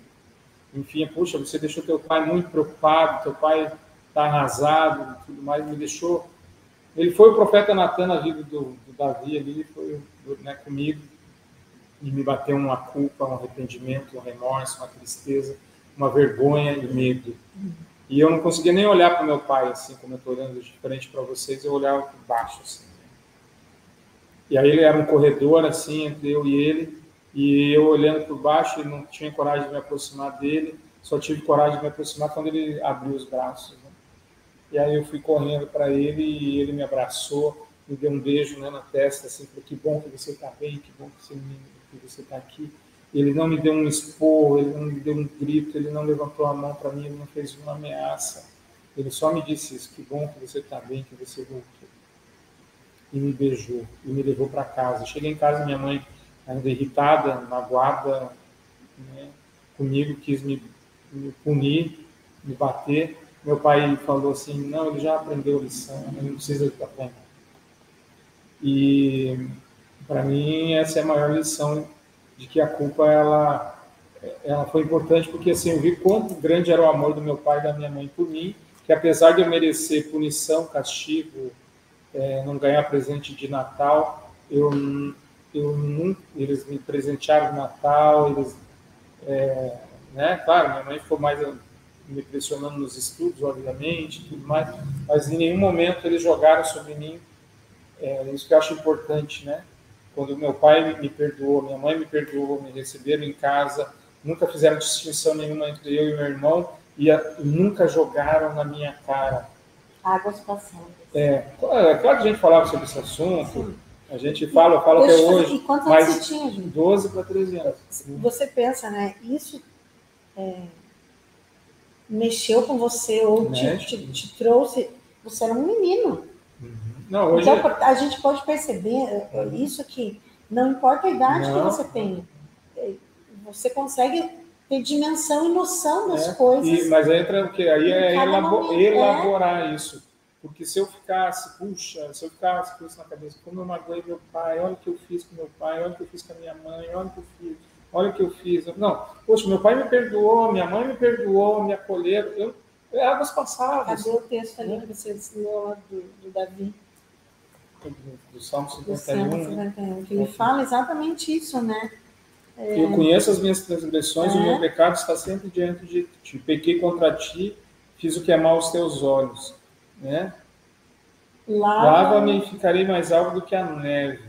enfim, puxa, você deixou teu pai muito preocupado, teu pai está arrasado, tudo mais. Me deixou. Ele foi o profeta Natan na vida do, do Davi ali, foi né, comigo e me bateu uma culpa, um arrependimento, um remorso, uma tristeza, uma vergonha e medo. E eu não conseguia nem olhar para meu pai, assim, como eu estou olhando diferente para vocês, eu olhava por baixo, assim. E aí ele era um corredor, assim, entre eu e ele, e eu olhando por baixo, e não tinha coragem de me aproximar dele, só tive coragem de me aproximar quando ele abriu os braços. Né? E aí eu fui correndo para ele, e ele me abraçou, me deu um beijo né, na testa, assim, que bom que você está bem, que bom que você me que você está aqui. Ele não me deu um esporro, ele não me deu um grito, ele não levantou a mão para mim, ele não fez uma ameaça. Ele só me disse isso: que bom que você está bem, que você voltou. E me beijou e me levou para casa. Cheguei em casa, minha mãe, ainda irritada, magoada né, comigo, quis me, me punir, me bater. Meu pai falou assim: não, ele já aprendeu a lição, ele não precisa aprender. E para mim essa é a maior lição de que a culpa ela ela foi importante porque assim eu vi quanto grande era o amor do meu pai e da minha mãe por mim que apesar de eu merecer punição castigo é, não ganhar presente de Natal eu eu nunca, eles me presentearam no Natal, eles, é, né? Claro, minha mãe ficou mais me pressionando nos estudos, obviamente, tudo mais, mas em nenhum momento eles jogaram sobre mim. É, isso que eu acho importante, né? Quando meu pai me perdoou, minha mãe me perdoou, me receberam em casa, nunca fizeram distinção nenhuma entre eu e meu irmão e, a, e nunca jogaram na minha cara. Águas passadas. É, é, claro que a gente falava sobre esse assunto, Sim. a gente fala, eu falo até hoje. E quantos anos você tinha, gente? 12 para 13 anos. Você pensa, né? Isso é, mexeu com você ou te, te, te, trouxe. Você era um menino. Uhum. Não, hoje... Então, a gente pode perceber é, isso que não importa a idade não. que você tenha, é, você consegue ter dimensão e noção das é, coisas. E, mas entra o que? Aí é elabor, é. elaborar isso. Porque se eu ficasse, puxa, se eu ficasse com isso na cabeça, como eu magoei meu pai, olha o que eu fiz com meu pai, olha o que eu fiz com a minha mãe, olha o que eu fiz olha o que eu fiz. Não, poxa, meu pai me perdoou, minha mãe me perdoou, me acolheram. Eu, é águas passadas. Cadê o texto ali que você ensinou do, do Davi? Do, Salmo 51. Do Salmo 51, que ele fala exatamente isso, né? É... Eu conheço as minhas transgressões, é. o meu pecado está sempre diante de ti. Pequei contra ti, fiz o que é mal aos teus olhos. Né? Lava-me Lava e ficarei mais alto do que a neve.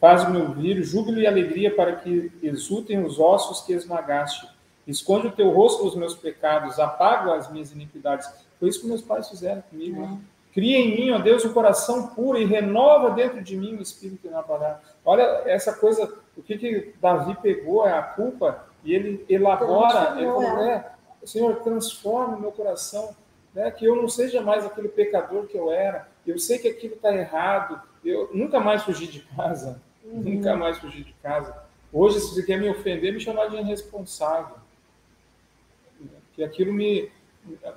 Faz-me ouvir júbilo e alegria para que exultem os ossos que esmagaste. Esconde o teu rosto dos meus pecados, apaga as minhas iniquidades. Foi isso que meus pais fizeram comigo. Né? Cria em mim, ó Deus, um coração puro e renova dentro de mim o espírito inabalável. Olha essa coisa, o que, que Davi pegou é a culpa e ele elabora, ele falou, é, Senhor, transforma o meu coração, né, que eu não seja mais aquele pecador que eu era. Eu sei que aquilo está errado. Eu nunca mais fugi de casa. Uhum. Nunca mais fugi de casa. Hoje, se você quer me ofender, me chamar de irresponsável. Que aquilo me,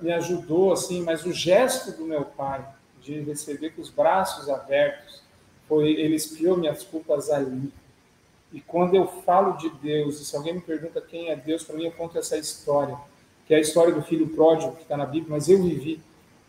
me ajudou, assim, mas o gesto do meu pai de receber com os braços abertos foi ele espiou minhas culpas ali. E quando eu falo de Deus, e se alguém me pergunta quem é Deus, para mim eu conto essa história, que é a história do filho pródigo que está na Bíblia, mas eu vivi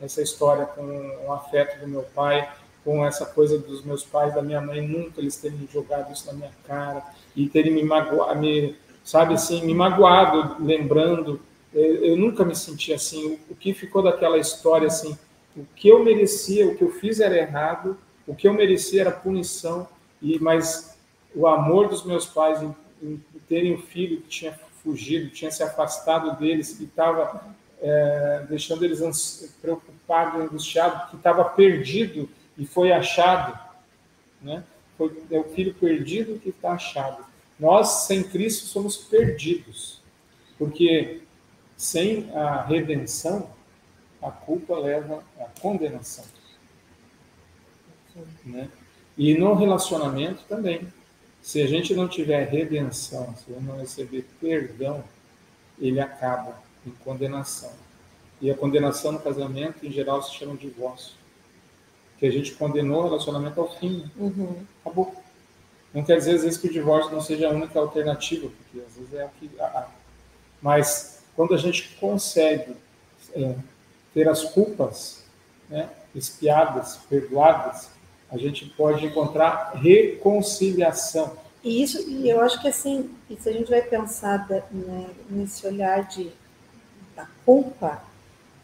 essa história com o afeto do meu pai, com essa coisa dos meus pais, da minha mãe, nunca eles terem jogado isso na minha cara e terem me magoado, me, sabe assim, me magoado, lembrando. Eu, nunca me senti assim. O, que ficou daquela história, assim, o que eu merecia, o que eu fiz era errado, o que eu merecia era punição, e mas o amor dos meus pais em, em terem um filho que tinha fugido, tinha se afastado deles, que estava é, deixando eles preocupados, angustiados, que estava perdido e foi achado. Né? Foi, é o filho perdido que está achado. Nós, sem Cristo, somos perdidos, porque sem a redenção, a culpa leva à condenação. Né? E no relacionamento também. Se a gente não tiver redenção, se eu não receber perdão, ele acaba em condenação. E a condenação no casamento, em geral, se chama divórcio que a gente condenou o relacionamento ao fim. Uhum. Acabou. Não quer dizer, às vezes, que o divórcio não seja a única alternativa, porque às vezes é o que. Mas quando a gente consegue é, ter as culpas né, espiadas, perdoadas, a gente pode encontrar reconciliação. E isso, e eu acho que assim, se a gente vai pensar né, nesse olhar de, da culpa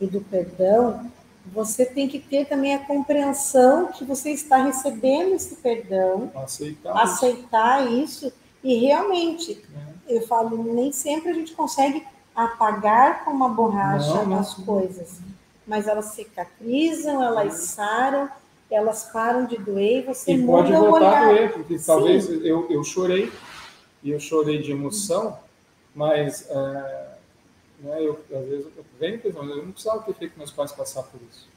e do perdão, você tem que ter também a compreensão que você está recebendo esse perdão, aceitar, aceitar isso. isso. e realmente, é. eu falo, nem sempre a gente consegue apagar com uma borracha não, não. as coisas, mas elas cicatrizam, elas saram, elas param de doer e você e pode voltar a doer, porque Sim. talvez eu, eu chorei, e eu chorei de emoção, mas... É né? Eu, às vezes eu venho pensando, eu não precisava ter feito meus pais passar por isso.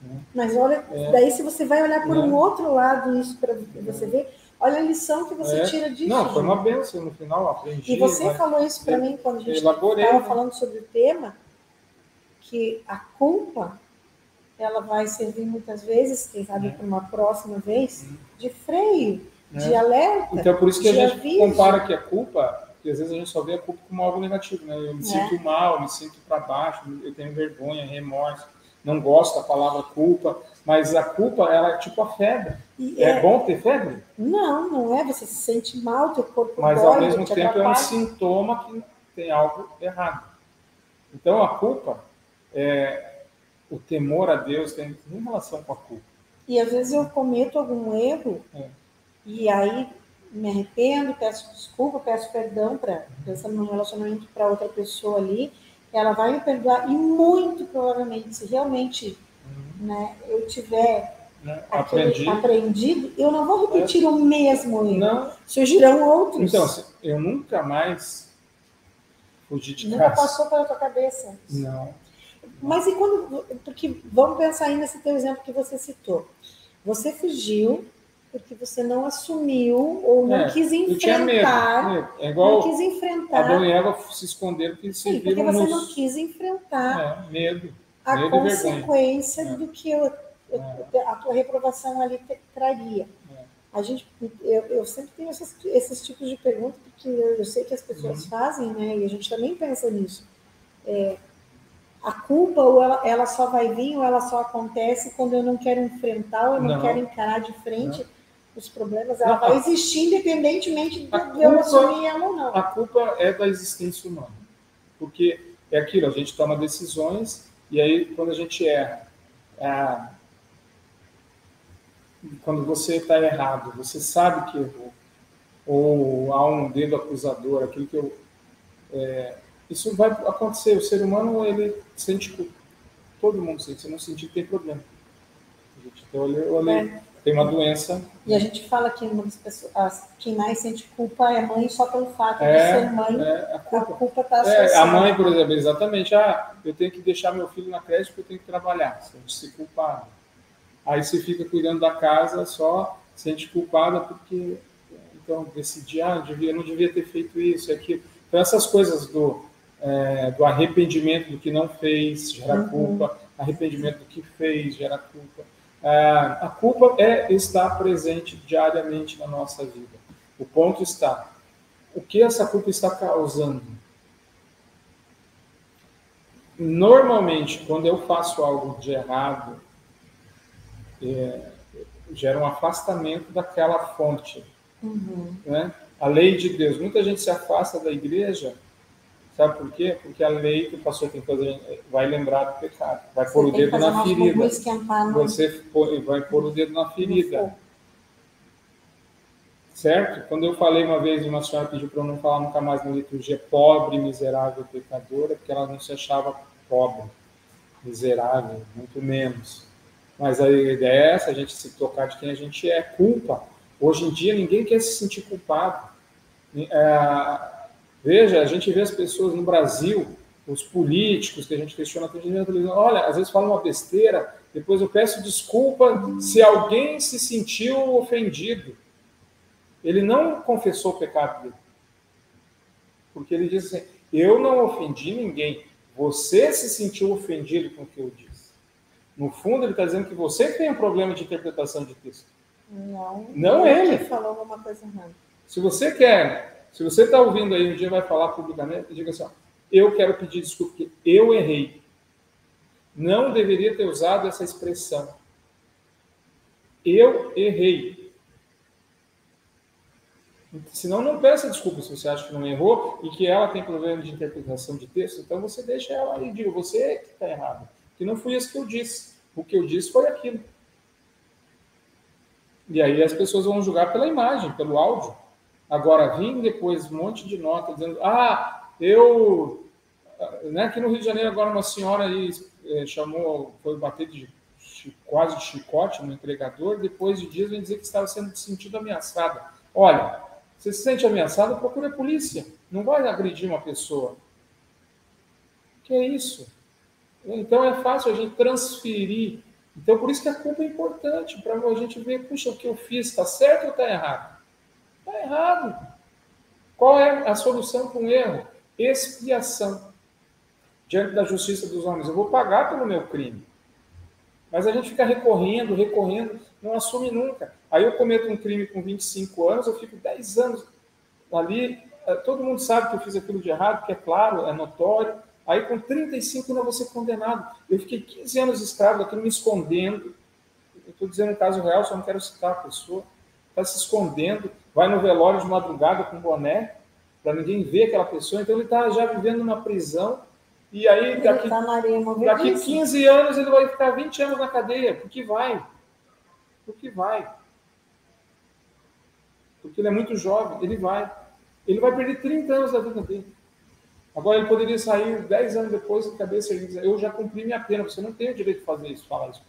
Né? Mas olha, é, daí se você vai olhar por né? um outro lado isso para você ver, olha a lição que você é, tira disso. Não, foi uma benção no final, aprendi. E você falou isso para mim quando a gente estava né? falando sobre o tema, que a culpa ela vai servir muitas vezes, quem sabe para uma próxima vez, de freio, de alerta. Então, por isso que a gente aviso. compara que a culpa porque às vezes a gente só vê a culpa como algo negativo, né? Eu me é. sinto mal, me sinto para baixo, eu tenho vergonha, remorso. Não gosto da palavra culpa, mas a culpa ela é tipo a febre. É, é, bom ter febre? Não, não é. Você se sente mal, teu corpo Mas dói, ao mesmo tempo atrapalha. é um sintoma que tem algo errado. Então a culpa, é, o temor a Deus tem em relação com a culpa. E às vezes eu cometo algum erro é. e aí me arrependo, peço desculpa, peço perdão para pensando no relacionamento para outra pessoa ali, ela vai me perdoar e muito provavelmente se realmente uhum. né, eu tiver né? Aprendi. aprendido, eu não vou repetir é. o mesmo erro. Não. Surgirão outros. Então, eu nunca mais fugi de Nunca casa. passou pela tua cabeça? Não. Mas e quando. Porque vamos pensar aí nesse teu exemplo que você citou. Você fugiu porque você não assumiu ou não é, quis enfrentar. É igual não quis enfrentar. Adão e Eva se esconderam porque se Sim, porque você nos... não quis enfrentar é, medo, a medo consequência do que eu, é. a tua reprovação ali te, traria. É. A gente, eu, eu sempre tenho esses, esses, tipos de perguntas porque eu, eu sei que as pessoas uhum. fazem, né? E a gente também pensa nisso. É, a culpa ou ela, ela, só vai vir ou ela só acontece quando eu não quero enfrentar ou eu não, não. quero encarar de frente não. Os problemas. Ela não, vai existir independentemente de eu assumir ela ou não. A culpa é da existência humana. Porque é aquilo, a gente toma decisões e aí quando a gente erra, é, quando você está errado, você sabe que errou, ou há um dedo acusador, aquilo que eu é, isso vai acontecer. O ser humano, ele sente culpa. Todo mundo sente. Se não sentir, tem problema. Então, eu olhei, é. Tem uma doença. E a gente fala que uma das pessoas, quem mais sente culpa é a mãe só pelo fato é, de ser mãe. É, a culpa está. É, a mãe, por exemplo, exatamente. Ah, eu tenho que deixar meu filho na creche porque eu tenho que trabalhar. Sente se culpado. Aí você fica cuidando da casa só, sente culpada porque então decidi, ah, eu, devia, eu não devia ter feito isso, aquilo. Então essas coisas do é, do arrependimento do que não fez, gera uhum. culpa, arrependimento do que fez, gera culpa. É, a culpa é estar presente diariamente na nossa vida. O ponto está, o que essa culpa está causando? Normalmente, quando eu faço algo de errado, é, gera um afastamento daquela fonte. Uhum. Né? A lei de Deus. Muita gente se afasta da igreja Sabe por quê? Porque a lei que passou tem coisa vai lembrar do pecado, vai pôr o dedo na ferida. Você vai pôr o dedo na ferida. Certo? Quando eu falei uma vez, uma senhora pediu para eu não falar nunca mais na liturgia pobre, miserável, pecadora, porque ela não se achava pobre, miserável, muito menos. Mas a ideia é essa, a gente se tocar de quem a gente é. Culpa. Hoje em dia ninguém quer se sentir culpado. É, Veja, a gente vê as pessoas no Brasil, os políticos que a gente questiona, a gente televisão, olha, às vezes falam uma besteira, depois eu peço desculpa se alguém se sentiu ofendido. Ele não confessou o pecado dele. Porque ele diz assim: eu não ofendi ninguém, você se sentiu ofendido com o que eu disse. No fundo, ele está dizendo que você tem um problema de interpretação de texto. Não. Não ele. falou alguma coisa errada. Se você quer se você está ouvindo aí um dia vai falar publicamente, diga assim: ó, eu quero pedir desculpa, porque eu errei. Não deveria ter usado essa expressão. Eu errei. Senão, não peça desculpa se você acha que não errou e que ela tem problema de interpretação de texto. Então, você deixa ela e diga: você é que está errado. Que não foi isso que eu disse. O que eu disse foi aquilo. E aí as pessoas vão julgar pela imagem, pelo áudio. Agora, vim depois um monte de nota dizendo, ah, eu. Né, aqui no Rio de Janeiro, agora uma senhora aí é, chamou, foi bater de quase de chicote no entregador, depois de dias vem dizer que estava sendo sentido ameaçada. Olha, você se sente ameaçado, procure a polícia. Não vai agredir uma pessoa. Que é isso? Então é fácil a gente transferir. Então por isso que a culpa é importante, para a gente ver, puxa, o que eu fiz está certo ou está errado? Está errado. Qual é a solução para um erro? Expiação. Diante da justiça dos homens. Eu vou pagar pelo meu crime. Mas a gente fica recorrendo, recorrendo, não assume nunca. Aí eu cometo um crime com 25 anos, eu fico 10 anos ali. Eh, todo mundo sabe que eu fiz aquilo de errado, que é claro, é notório. Aí com 35 ainda vou ser condenado. Eu fiquei 15 anos escravo daquilo, me escondendo. Eu estou dizendo um caso real, só não quero citar a pessoa. Está se escondendo, vai no velório de madrugada com boné, para ninguém ver aquela pessoa. Então ele está já vivendo numa prisão. E aí, daqui, tá daqui 15 anos, ele vai ficar 20 anos na cadeia. Porque vai. Porque vai. Porque ele é muito jovem, ele vai. Ele vai perder 30 anos da vida dele. Agora ele poderia sair 10 anos depois a cabeça e dizer, eu já cumpri minha pena, você não tem o direito de fazer isso, falar isso.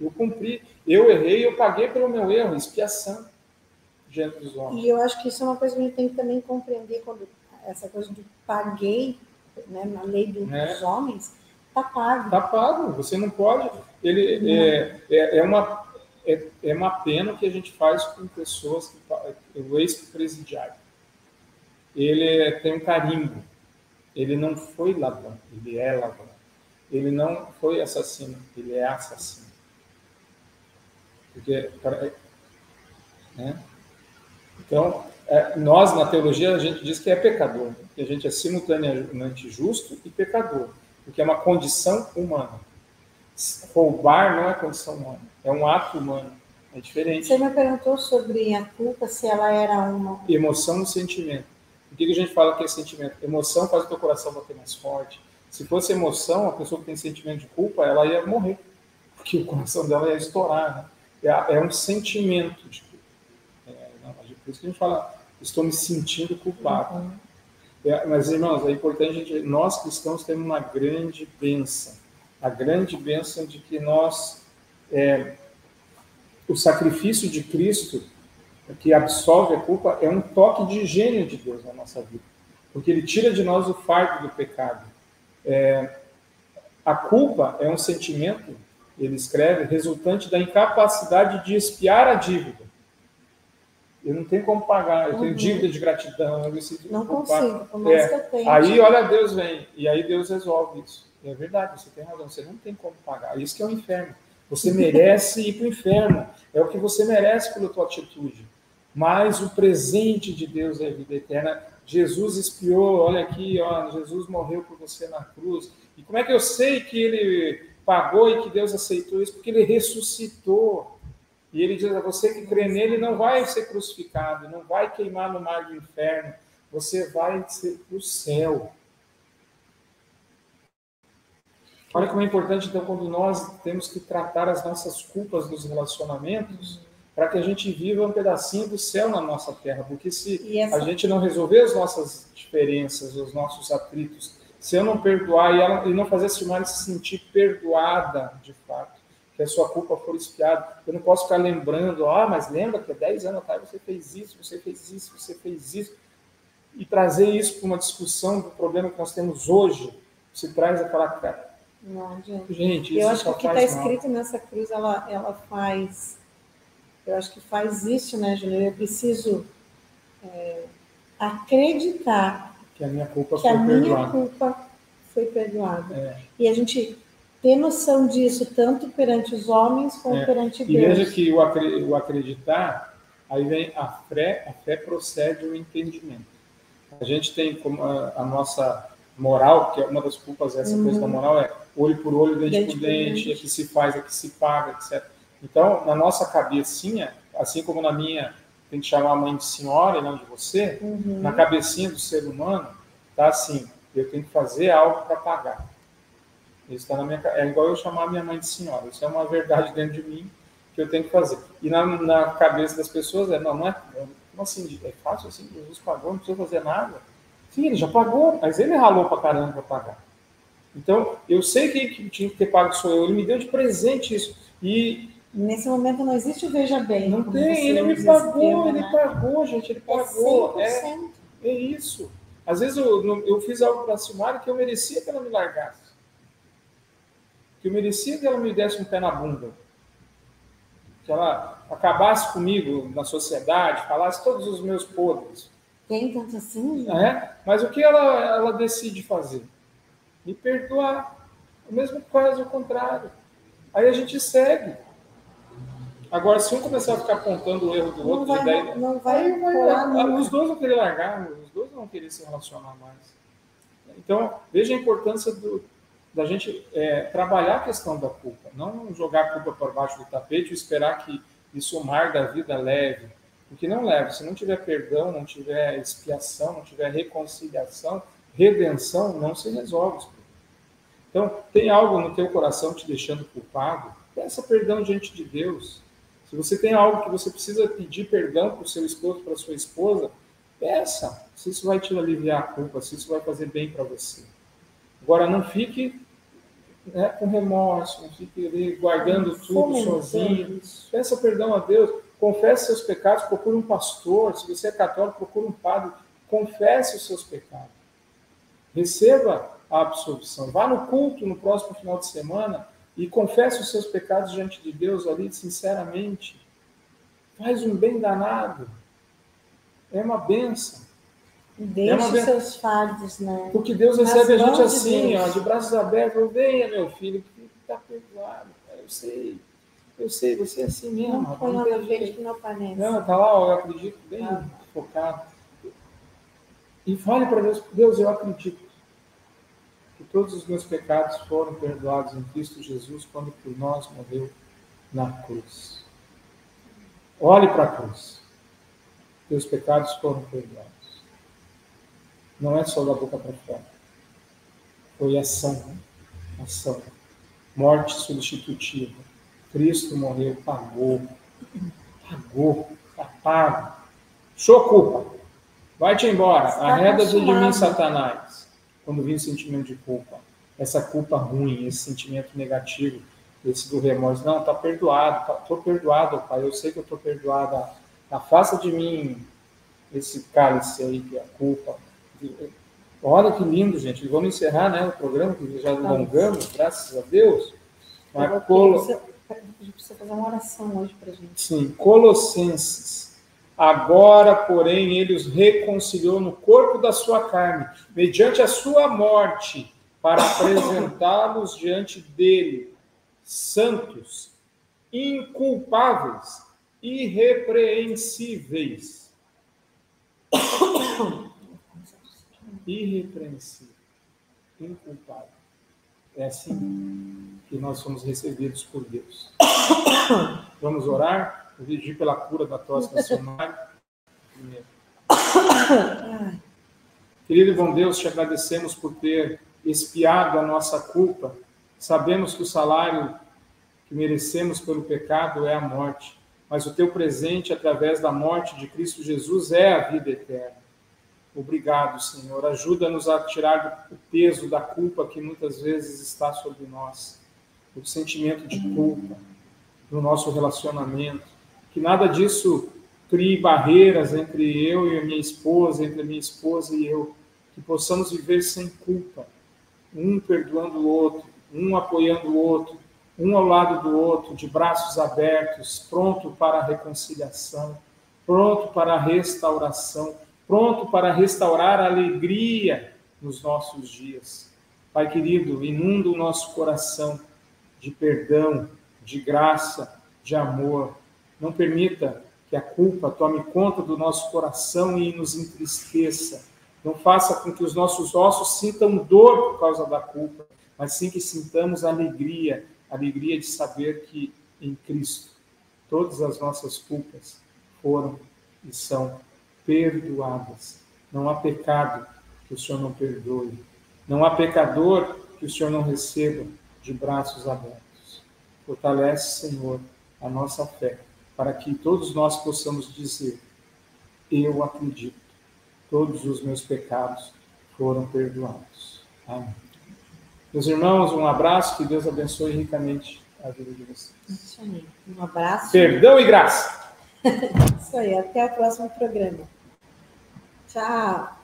Eu cumpri, eu errei, eu paguei pelo meu erro, expiação diante dos homens. E eu acho que isso é uma coisa que a gente tem que também compreender quando essa coisa de paguei, né, na lei do, é. dos homens, está pago. Está pago, você não pode. Ele é, é, é, uma é, é uma pena que a gente faz com pessoas que o ex-presidiário. Ele tem um carimbo. Ele não foi ladrão, ele é ladrão. Ele não foi assassino, ele é assassino. Porque, né? Então, é, nós na teologia a gente diz que é pecador, que a gente é simultaneamente justo e pecador, porque é uma condição humana. Roubar não é condição humana, é um ato humano, é diferente. Você me perguntou sobre a culpa, se ela era uma. Emoção e sentimento. O que a gente fala que é sentimento? Emoção faz o teu coração bater mais forte. Se fosse emoção, a pessoa que tem sentimento de culpa, ela ia morrer, porque o coração dela ia estourar. Né? É, é um sentimento de culpa. É, não, por isso que a gente fala, estou me sentindo culpado. Uhum. É, mas, irmãos, é importante, a gente, nós cristãos temos uma grande bênção a grande bênção de que nós, é, o sacrifício de Cristo, que absolve a culpa, é um toque de gênio de Deus na nossa vida, porque ele tira de nós o fardo do pecado. É, a culpa é um sentimento, ele escreve, resultante da incapacidade de espiar a dívida. Eu não tenho como pagar, eu tenho uhum. dívida de gratidão, eu Não consigo, por mais é, que eu tenha. Aí, olha, Deus vem, e aí Deus resolve isso. É verdade, você tem razão, você não tem como pagar. Isso que é o inferno. Você merece ir para o inferno. É o que você merece pela tua atitude. Mas o presente de Deus é a vida eterna. Jesus espiou, olha aqui, ó, Jesus morreu por você na cruz. E como é que eu sei que ele pagou e que Deus aceitou isso? Porque ele ressuscitou. E ele diz a você que crê nele não vai ser crucificado, não vai queimar no mar do inferno, você vai ser para o céu. Olha como é importante, então, quando nós temos que tratar as nossas culpas dos relacionamentos, para que a gente viva um pedacinho do céu na nossa terra. Porque se essa... a gente não resolver as nossas diferenças, os nossos atritos, se eu não perdoar e, ela, e não fazer a Silmara se sentir perdoada, de fato, que a sua culpa for espiada, eu não posso ficar lembrando, ah, mas lembra que há 10 anos atrás você fez isso, você fez isso, você fez isso, e trazer isso para uma discussão do problema que nós temos hoje, se traz aquela não, gente. gente eu acho que o que está escrito nessa cruz, ela, ela faz. Eu acho que faz isso, né, Júnior? Eu preciso é, acreditar que a minha culpa que foi a perdoada. minha culpa foi perdoada. É. E a gente ter noção disso tanto perante os homens como é. perante Deus. E veja que o acreditar, aí vem a fé, a fé procede o entendimento. A gente tem como a, a nossa moral, que é uma das culpas essa uhum. coisa da moral é olho por olho, dente, dente por dente, dente, é que se faz, é que se paga, etc. Então, na nossa cabecinha, assim como na minha, tem que chamar a mãe de senhora e não de você, uhum. na cabecinha do ser humano, tá assim, eu tenho que fazer algo para pagar. Isso tá na minha, é igual eu chamar a minha mãe de senhora. Isso é uma verdade dentro de mim que eu tenho que fazer. E na, na cabeça das pessoas é, não, não é, como assim, é fácil assim, Jesus pagou, não precisa fazer nada. Sim, ele já pagou, mas ele ralou para caramba para pagar. Então, eu sei que quem tinha que ter pago sou eu. Ele me deu de presente isso. E Nesse momento não existe veja bem. Não tem, ele me pagou, ele né? pagou, gente, ele é pagou. É, é, é isso. Às vezes eu, eu fiz algo para a Silmara que eu merecia que ela me largasse. Que eu merecia que ela me desse um pé na bunda. Que ela acabasse comigo na sociedade, falasse todos os meus podres. Tem tanto assim? É, mas o que ela, ela decide fazer? me perdoar. O mesmo faz o contrário. Aí a gente segue. Agora, se um começar a ficar apontando o erro do outro, não vai, daí, não, vai, vai os dois vão querer largar, os dois vão querer se relacionar mais. Então, veja a importância do, da gente é, trabalhar a questão da culpa, não jogar a culpa por baixo do tapete e esperar que isso o mar da vida leve, porque não leva. Se não tiver perdão, não tiver expiação, não tiver reconciliação, redenção, não se resolve. Então, tem algo no teu coração te deixando culpado? Peça perdão diante de Deus. Se você tem algo que você precisa pedir perdão para o seu esposo, para a sua esposa, peça. Se isso vai te aliviar a culpa, se isso vai fazer bem para você. Agora, não fique né, com remorso, não fique ali guardando tudo sozinho. Peça perdão a Deus. Confesse seus pecados, procure um pastor. Se você é católico, procure um padre. Confesse os seus pecados. Receba a absolvição. Vá no culto no próximo final de semana e confesse os seus pecados diante de Deus ali, sinceramente. Faz um bem danado. É uma benção. Deixe é ben... seus fardos, né? Porque Deus recebe a gente assim, de, ó, de braços abertos. Venha, meu filho, que está perdoado. Eu sei. Eu sei, você é assim mesmo. Não põe nada verde que não aparece. Não, tá lá, eu acredito, bem ah. focado. E fale para Deus, Deus, eu acredito todos os meus pecados foram perdoados em Cristo Jesus quando por nós morreu na cruz. Olhe para a cruz. Teus pecados foram perdoados. Não é só da boca para fora. Foi ação. Ação. Morte substitutiva. Cristo morreu, pagou. Pagou. Está pago. Sou culpa. Vai-te embora. Arreda-te de mim, Satanás quando vem o sentimento de culpa, essa culpa ruim, esse sentimento negativo, esse do remorso, não, tá perdoado, tá, tô perdoado, pai, eu sei que eu tô perdoada, afasta de mim esse cálice aí que é a culpa. Olha que lindo, gente. Vamos encerrar né, o programa, que já alongamos, graças a Deus. Mas, Colo... Você precisa fazer uma oração hoje para gente. Sim, Colossenses Agora, porém, ele os reconciliou no corpo da sua carne, mediante a sua morte, para apresentá-los diante dele, santos, inculpáveis, irrepreensíveis. Irrepreensível, inculpável. É assim que nós somos recebidos por Deus. Vamos orar? Pedir pela cura da tosse Silmar. Querido bom Deus, te agradecemos por ter expiado a nossa culpa. Sabemos que o salário que merecemos pelo pecado é a morte, mas o teu presente através da morte de Cristo Jesus é a vida eterna. Obrigado, Senhor. Ajuda-nos a tirar o peso da culpa que muitas vezes está sobre nós, o sentimento de culpa no nosso relacionamento que nada disso crie barreiras entre eu e a minha esposa, entre a minha esposa e eu, que possamos viver sem culpa, um perdoando o outro, um apoiando o outro, um ao lado do outro, de braços abertos, pronto para a reconciliação, pronto para a restauração, pronto para restaurar a alegria nos nossos dias. Pai querido, inunda o nosso coração de perdão, de graça, de amor, não permita que a culpa tome conta do nosso coração e nos entristeça. Não faça com que os nossos ossos sintam dor por causa da culpa, mas sim que sintamos alegria, alegria de saber que em Cristo todas as nossas culpas foram e são perdoadas. Não há pecado que o Senhor não perdoe. Não há pecador que o Senhor não receba de braços abertos. Fortalece, Senhor, a nossa fé para que todos nós possamos dizer: Eu acredito, todos os meus pecados foram perdoados. Amém. Meus irmãos, um abraço, que Deus abençoe ricamente a vida de vocês. Isso aí. Um abraço. Perdão e graça. Isso aí, até o próximo programa. Tchau.